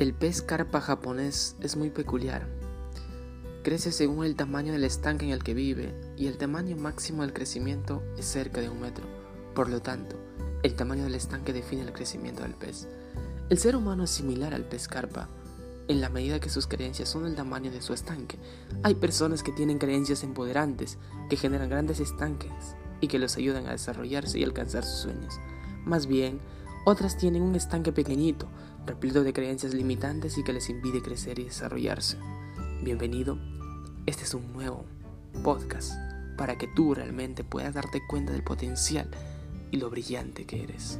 El pez carpa japonés es muy peculiar. Crece según el tamaño del estanque en el que vive y el tamaño máximo del crecimiento es cerca de un metro. Por lo tanto, el tamaño del estanque define el crecimiento del pez. El ser humano es similar al pez carpa, en la medida que sus creencias son del tamaño de su estanque. Hay personas que tienen creencias empoderantes, que generan grandes estanques y que los ayudan a desarrollarse y alcanzar sus sueños. Más bien, otras tienen un estanque pequeñito, repleto de creencias limitantes y que les impide crecer y desarrollarse. Bienvenido, este es un nuevo podcast para que tú realmente puedas darte cuenta del potencial y lo brillante que eres.